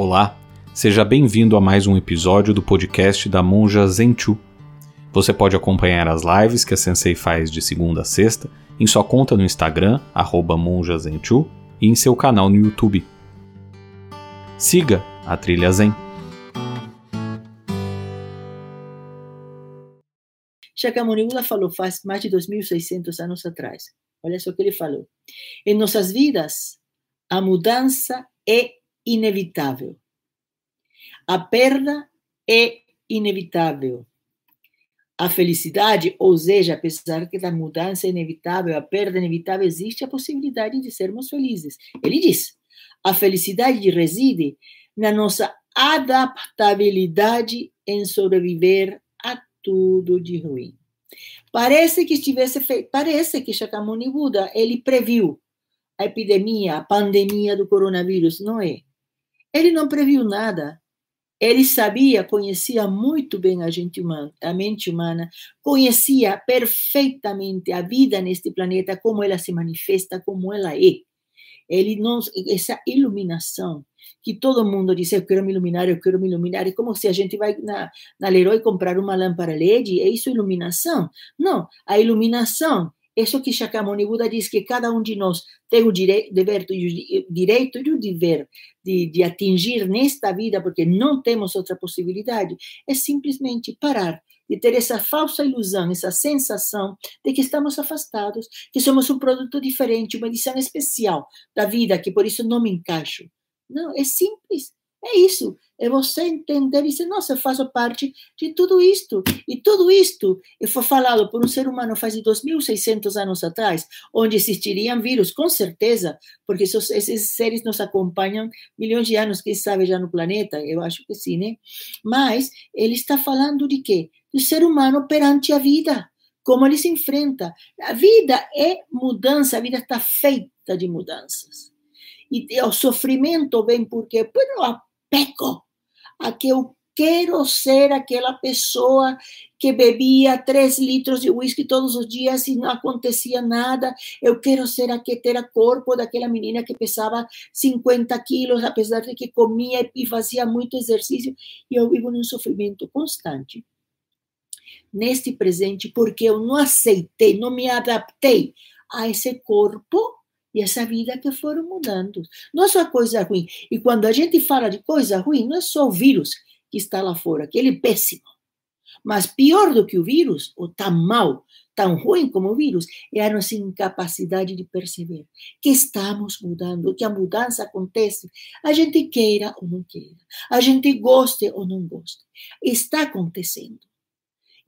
Olá, seja bem-vindo a mais um episódio do podcast da Monja Zenchu. Você pode acompanhar as lives que a Sensei faz de segunda a sexta em sua conta no Instagram, monjazenchu, e em seu canal no YouTube. Siga a Trilha Zen. Shakyamuni falou faz mais de 2.600 anos atrás. Olha só o que ele falou. Em nossas vidas, a mudança é inevitável. A perda é inevitável. A felicidade, ou seja, apesar que da mudança é inevitável, a perda é inevitável, existe a possibilidade de sermos felizes. Ele diz: a felicidade reside na nossa adaptabilidade em sobreviver a tudo de ruim. Parece que estivesse feito, parece que Shakyamuni Buda ele previu a epidemia, a pandemia do coronavírus, não é? Ele não previu nada. Ele sabia, conhecia muito bem a, gente humana, a mente humana, conhecia perfeitamente a vida neste planeta, como ela se manifesta, como ela é. Ele não, essa iluminação que todo mundo diz, eu quero me iluminar, eu quero me iluminar, é como se a gente vai na, na Leroy comprar uma lâmpada LED, é isso iluminação? Não, a iluminação isso que Shakyamuni Buda diz que cada um de nós tem o direito, dever, direito e o dever de, de atingir nesta vida, porque não temos outra possibilidade, é simplesmente parar de ter essa falsa ilusão, essa sensação de que estamos afastados, que somos um produto diferente, uma edição especial da vida, que por isso não me encaixo. Não, é simples. É isso, é você entender e dizer, nossa, eu faço parte de tudo isto. E tudo isto foi falado por um ser humano faz 2.600 anos atrás, onde existiriam vírus, com certeza, porque esses seres nos acompanham milhões de anos, quem sabe, já no planeta, eu acho que sim, né? Mas ele está falando de quê? Do ser humano perante a vida, como ele se enfrenta. A vida é mudança, a vida está feita de mudanças. E o sofrimento vem porque, bueno, peco, a que eu quero ser aquela pessoa que bebia três litros de uísque todos os dias e não acontecia nada. Eu quero ser a que ter corpo daquela menina que pesava 50 quilos, apesar de que comia e fazia muito exercício. E eu vivo num sofrimento constante. Neste presente, porque eu não aceitei, não me adaptei a esse corpo e essa vida que foram mudando. Não é só coisa ruim. E quando a gente fala de coisa ruim, não é só o vírus que está lá fora, aquele é péssimo. Mas pior do que o vírus, ou tão mal, tão ruim como o vírus, é a nossa incapacidade de perceber que estamos mudando, que a mudança acontece, a gente queira ou não queira, a gente goste ou não goste. Está acontecendo.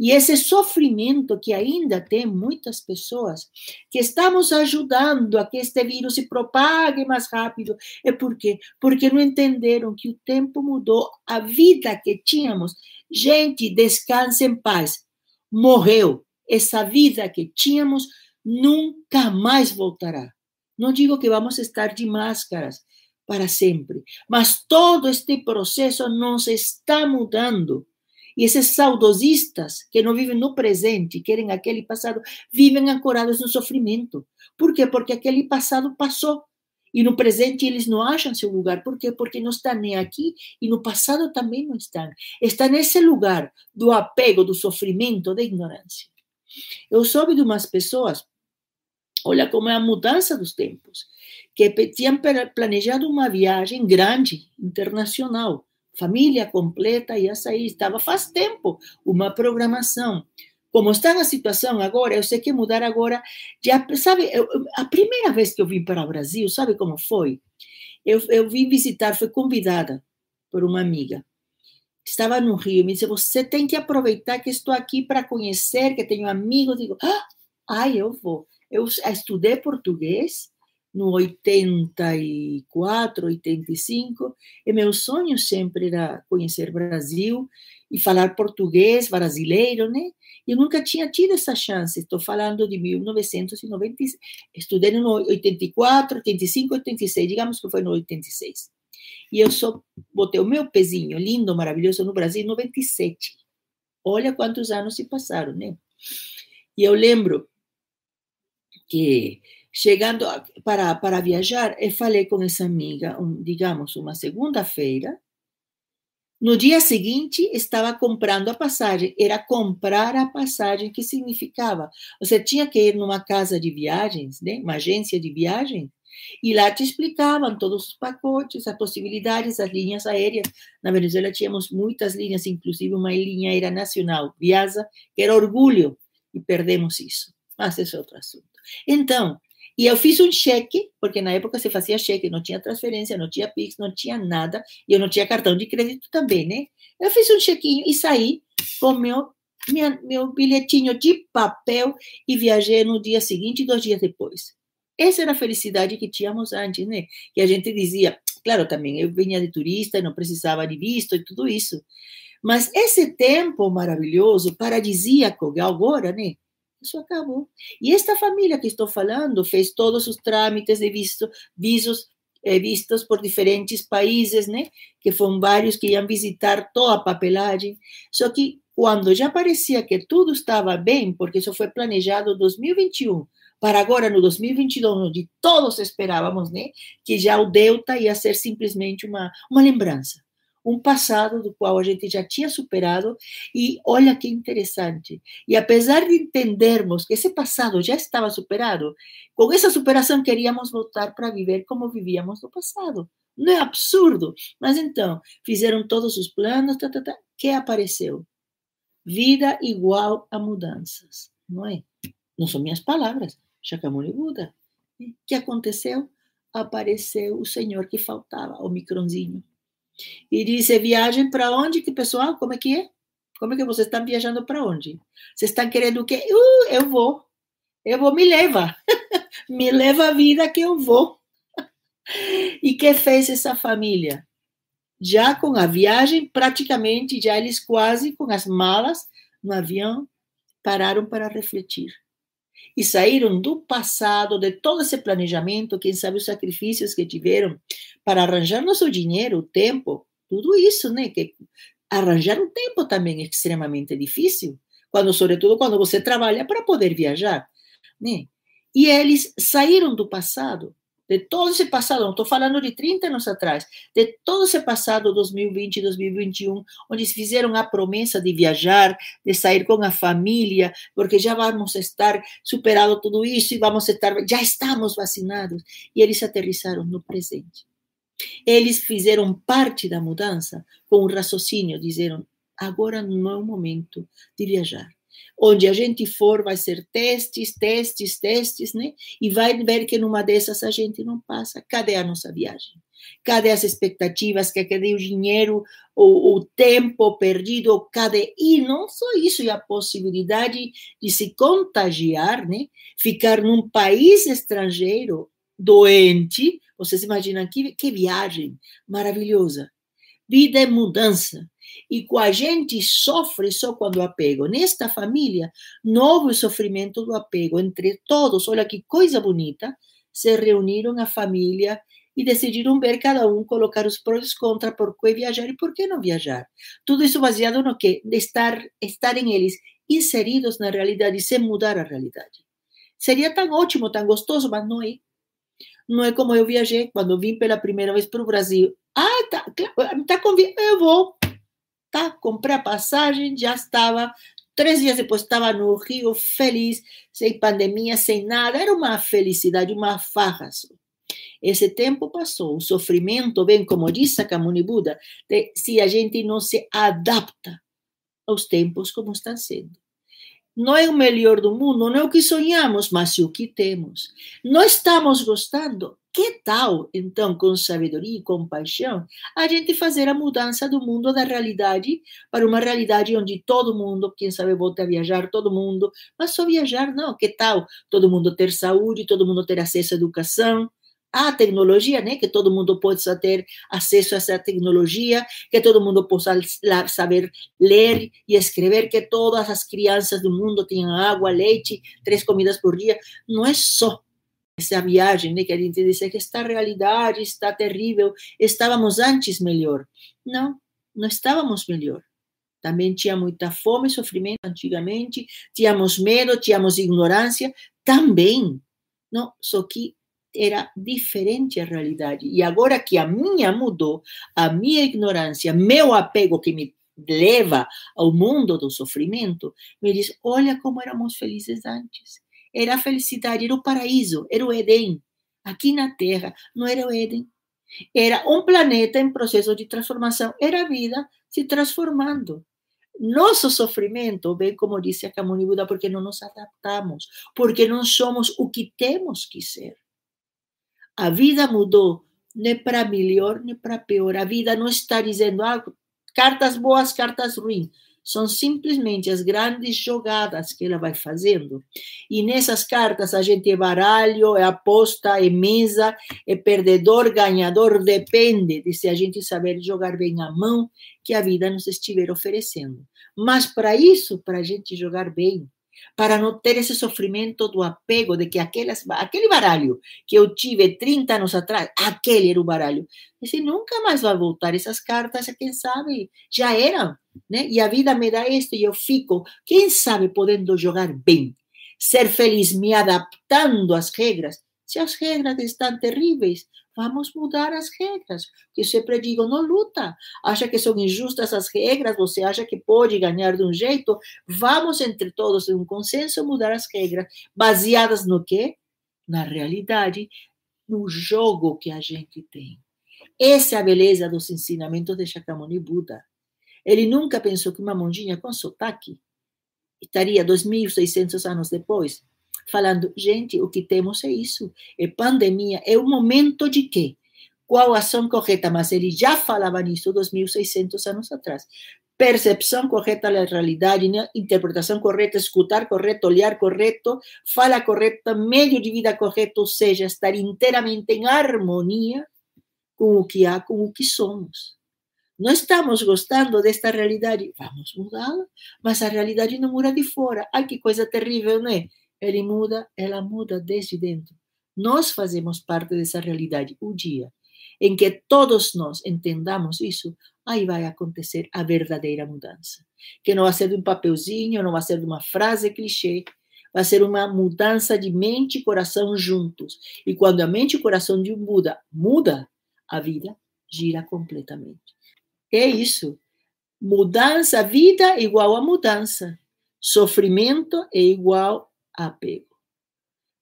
E esse sofrimento que ainda tem muitas pessoas, que estamos ajudando a que este vírus se propague mais rápido, é porque porque não entenderam que o tempo mudou, a vida que tínhamos, gente, descanse em paz, morreu. Essa vida que tínhamos nunca mais voltará. Não digo que vamos estar de máscaras para sempre, mas todo este processo não se está mudando e esses saudosistas que não vivem no presente, querem aquele passado, vivem ancorados no sofrimento. Por quê? Porque aquele passado passou. E no presente eles não acham seu lugar. Por quê? Porque não estão nem aqui e no passado também não estão. Está nesse lugar do apego, do sofrimento, da ignorância. Eu soube de umas pessoas, olha como é a mudança dos tempos, que tinham planejado uma viagem grande, internacional, família completa ia sair. Estava faz tempo uma programação. Como está a situação agora, eu sei que mudar agora. Já, sabe, eu, a primeira vez que eu vim para o Brasil, sabe como foi? Eu, eu vim visitar, fui convidada por uma amiga. Estava no Rio, me disse: Você tem que aproveitar que estou aqui para conhecer, que tenho amigos. Digo: ah, Ai, eu vou. Eu estudei português, no 84, 85, e meu sonho sempre era conhecer Brasil e falar português brasileiro, né? Eu nunca tinha tido essa chance. Estou falando de 1996. Estudei no 84, 85, 86, digamos que foi no 86. E eu só botei o meu pezinho lindo, maravilhoso no Brasil em 97. Olha quantos anos se passaram, né? E eu lembro que chegando para, para viajar, eu falei com essa amiga, um, digamos, uma segunda-feira. No dia seguinte, estava comprando a passagem. Era comprar a passagem, que significava? Você tinha que ir numa casa de viagens, né? uma agência de viagens, e lá te explicavam todos os pacotes, as possibilidades, as linhas aéreas. Na Venezuela tínhamos muitas linhas, inclusive uma linha aérea nacional, Viasa, que era orgulho, e perdemos isso. Mas esse é outro assunto. Então, e eu fiz um cheque, porque na época se fazia cheque, não tinha transferência, não tinha Pix, não tinha nada, e eu não tinha cartão de crédito também, né? Eu fiz um chequinho e saí com meu, minha, meu bilhetinho de papel e viajei no dia seguinte e dois dias depois. Essa era a felicidade que tínhamos antes, né? Que a gente dizia, claro, também eu vinha de turista e não precisava de visto e tudo isso. Mas esse tempo maravilhoso, paradisíaco agora, né? Isso acabou. E esta família que estou falando fez todos os trâmites de visto, visos eh, vistos por diferentes países, né? Que foram vários que iam visitar toda a papelagem. Só que quando já parecia que tudo estava bem, porque isso foi planejado em 2021, para agora no 2022, onde todos esperávamos, né? Que já o Delta ia ser simplesmente uma, uma lembrança um passado do qual a gente já tinha superado e olha que interessante. E apesar de entendermos que esse passado já estava superado, com essa superação queríamos voltar para viver como vivíamos no passado. Não é absurdo? Mas então, fizeram todos os planos, tá, tá, tá, que apareceu? Vida igual a mudanças, não é? Não são minhas palavras, Shakyamuni Buda. O que aconteceu? Apareceu o Senhor que faltava, o micronzinho e disse: viagem para onde? Que pessoal, como é que é? Como é que vocês estão viajando para onde? Vocês estão querendo o quê? Uh, eu vou. Eu vou, me leva. me leva a vida que eu vou. e que fez essa família? Já com a viagem, praticamente, já eles quase com as malas no avião, pararam para refletir e saíram do passado, de todo esse planejamento, quem sabe os sacrifícios que tiveram para arranjar nosso dinheiro, o tempo, tudo isso, né? Que arranjar um tempo também é extremamente difícil, quando sobretudo quando você trabalha para poder viajar, né? E eles saíram do passado de todo esse passado, não estou falando de 30 anos atrás, de todo esse passado 2020 e 2021, onde fizeram a promessa de viajar, de sair com a família, porque já vamos estar superado tudo isso e vamos estar, já estamos vacinados. E eles aterrissaram no presente. Eles fizeram parte da mudança com um raciocínio, disseram: agora não é o momento de viajar onde a gente for vai ser testes, testes, testes, né? E vai ver que numa dessas a gente não passa. Cadê a nossa viagem? Cadê as expectativas? Cadê o dinheiro, o, o tempo perdido? Cadê? E não só isso, e a possibilidade de se contagiar, né? Ficar num país estrangeiro doente. Vocês imaginam que, que viagem maravilhosa. Vida é mudança. E a gente sofre só quando o apego. Nesta família, novo sofrimento do apego entre todos. Olha que coisa bonita. Se reuniram a família e decidiram ver cada um colocar os prós e contras por que viajar e por que não viajar. Tudo isso baseado no que? De estar, estarem eles inseridos na realidade sem mudar a realidade. Seria tão ótimo, tão gostoso, mas não é. Não é como eu viajei quando vim pela primeira vez para o Brasil. Ah, tá, tá convidado, eu vou tá? Comprei a passagem, já estava. Três dias depois estava no Rio, feliz, sem pandemia, sem nada. Era uma felicidade, uma farra. Esse tempo passou, o sofrimento vem, como diz Sakamuni Buda, de, se a gente não se adapta aos tempos como estão sendo. Não é o melhor do mundo, não é o que sonhamos, mas é o que temos. Não estamos gostando, que tal, então, com sabedoria e compaixão, a gente fazer a mudança do mundo da realidade para uma realidade onde todo mundo, quem sabe, volta a viajar, todo mundo, mas só viajar não. Que tal todo mundo ter saúde, todo mundo ter acesso à educação, à tecnologia, né? Que todo mundo possa ter acesso a essa tecnologia, que todo mundo possa saber ler e escrever, que todas as crianças do mundo tenham água, leite, três comidas por dia. Não é só essa viagem, né, que a gente diz que esta realidade está terrível, estávamos antes melhor. Não, não estávamos melhor. Também tinha muita fome e sofrimento antigamente, tínhamos medo, tínhamos ignorância, também. Não, só que era diferente a realidade. E agora que a minha mudou, a minha ignorância, meu apego que me leva ao mundo do sofrimento, me diz: olha como éramos felizes antes. Era a felicidade, era o paraíso, era o Éden. Aqui na Terra não era o Éden. Era um planeta em processo de transformação. Era a vida se transformando. Nosso sofrimento vem, como disse a Kamuni Buda, porque não nos adaptamos, porque não somos o que temos que ser. A vida mudou, nem para melhor, nem para pior. A vida não está dizendo ah, cartas boas, cartas ruins. São simplesmente as grandes jogadas que ela vai fazendo. E nessas cartas a gente é baralho, é aposta, é mesa, é perdedor, ganhador, depende de se a gente saber jogar bem a mão que a vida nos estiver oferecendo. Mas para isso, para a gente jogar bem, para não ter esse sofrimento do apego de que aquelas, aquele baralho que eu tive 30 anos atrás, aquele era o baralho. Esse nunca mais vai voltar. Essas cartas, quem sabe, já eram. Né? E a vida me dá isso e eu fico, quem sabe, podendo jogar bem, ser feliz me adaptando às regras. Se as regras estão terríveis, Vamos mudar as regras. Que sempre digo, não luta. Acha que são injustas as regras, você acha que pode ganhar de um jeito? Vamos entre todos, em um consenso, mudar as regras. Baseadas no quê? Na realidade, no jogo que a gente tem. Essa é a beleza dos ensinamentos de Shakyamuni Buda. Ele nunca pensou que uma monjinha com sotaque estaria 2.600 anos depois falando, gente, o que temos é isso, é pandemia, é o momento de quê? Qual a ação correta? Mas ele já falava nisso 2.600 anos atrás. Percepção correta da realidade, né? interpretação correta, escutar correto, olhar correto, fala correta, meio de vida correto, ou seja, estar inteiramente em harmonia com o que há, com o que somos. Não estamos gostando desta realidade, vamos mudá-la, mas a realidade não muda de fora. Ai, que coisa terrível, não é? Ele muda, ela muda desde dentro. Nós fazemos parte dessa realidade. O dia em que todos nós entendamos isso, aí vai acontecer a verdadeira mudança. Que não vai ser de um papelzinho, não vai ser de uma frase clichê, vai ser uma mudança de mente e coração juntos. E quando a mente e o coração de um Buda muda, a vida gira completamente. É isso. Mudança, vida igual a mudança. Sofrimento é igual apego.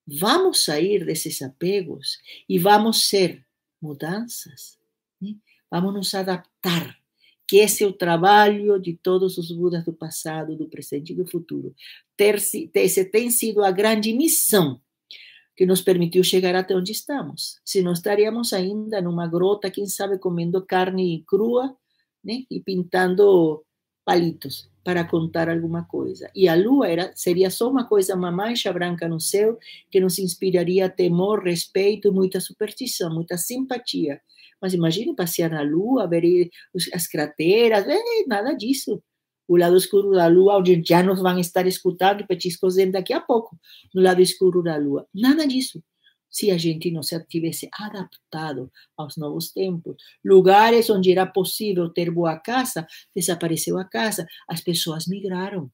Vamos sair desses apegos e vamos ser mudanças. Né? Vamos nos adaptar, que esse é o trabalho de todos os Budas do passado, do presente e do futuro. Ter, esse tem sido a grande missão que nos permitiu chegar até onde estamos. Se não estaríamos ainda numa grota, quem sabe comendo carne crua né? e pintando palitos para contar alguma coisa. E a lua era, seria só uma coisa, uma mancha branca no céu, que nos inspiraria temor, respeito, muita superstição, muita simpatia. Mas imagine passear na lua, ver as crateras, é, nada disso. O lado escuro da lua, onde já nos vão estar escutando petiscos daqui a pouco, no lado escuro da lua. Nada disso se a gente não se tivesse adaptado aos novos tempos. Lugares onde era possível ter boa casa, desapareceu a casa, as pessoas migraram.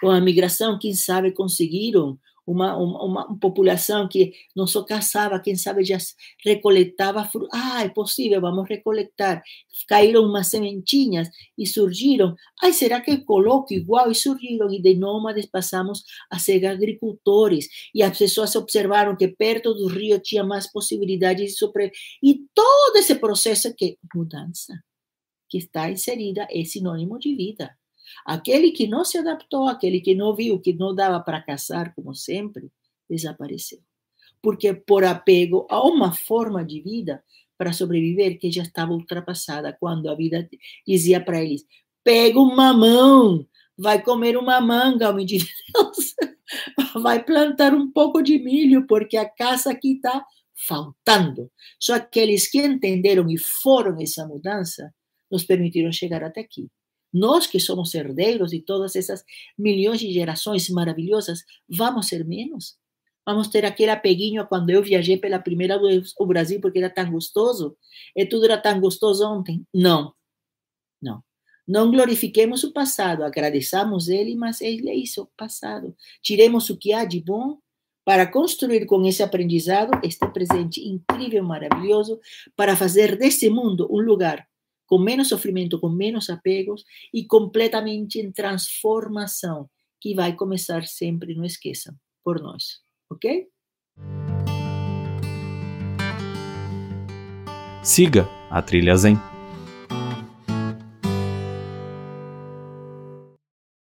Com a migração, quem sabe conseguiram uma, uma, uma, população que não só caçava, quem sabe já recoletava fruta. Ah, é possível, vamos recoletar. Caíram umas sementinhas e surgiram. Ai, será que coloco igual? E surgiram. E de nômades passamos a ser agricultores. E as pessoas observaram que perto do rio tinha mais possibilidades de sobreviver. E todo esse processo que mudança que está inserida é sinônimo de vida. Aquele que não se adaptou, aquele que não viu que não dava para caçar, como sempre, desapareceu. Porque por apego a uma forma de vida para sobreviver que já estava ultrapassada, quando a vida dizia para eles: pega uma mão, vai comer uma manga, homem de Deus, vai plantar um pouco de milho, porque a caça aqui está faltando. Só aqueles que entenderam e foram essa mudança nos permitiram chegar até aqui. Nós que somos herdeiros de todas essas milhões de gerações maravilhosas, vamos ser menos? Vamos ter aquele apeguinho quando eu viajei pela primeira vez ao Brasil porque era tão gostoso? E tudo era tão gostoso ontem? Não, não. Não glorifiquemos o passado, agradeçamos ele, mas ele é isso, passado. Tiremos o que há de bom para construir com esse aprendizado este presente incrível, maravilhoso, para fazer desse mundo um lugar com menos sofrimento, com menos apegos e completamente em transformação, que vai começar sempre, não esqueçam, por nós, ok? Siga a Trilha Zen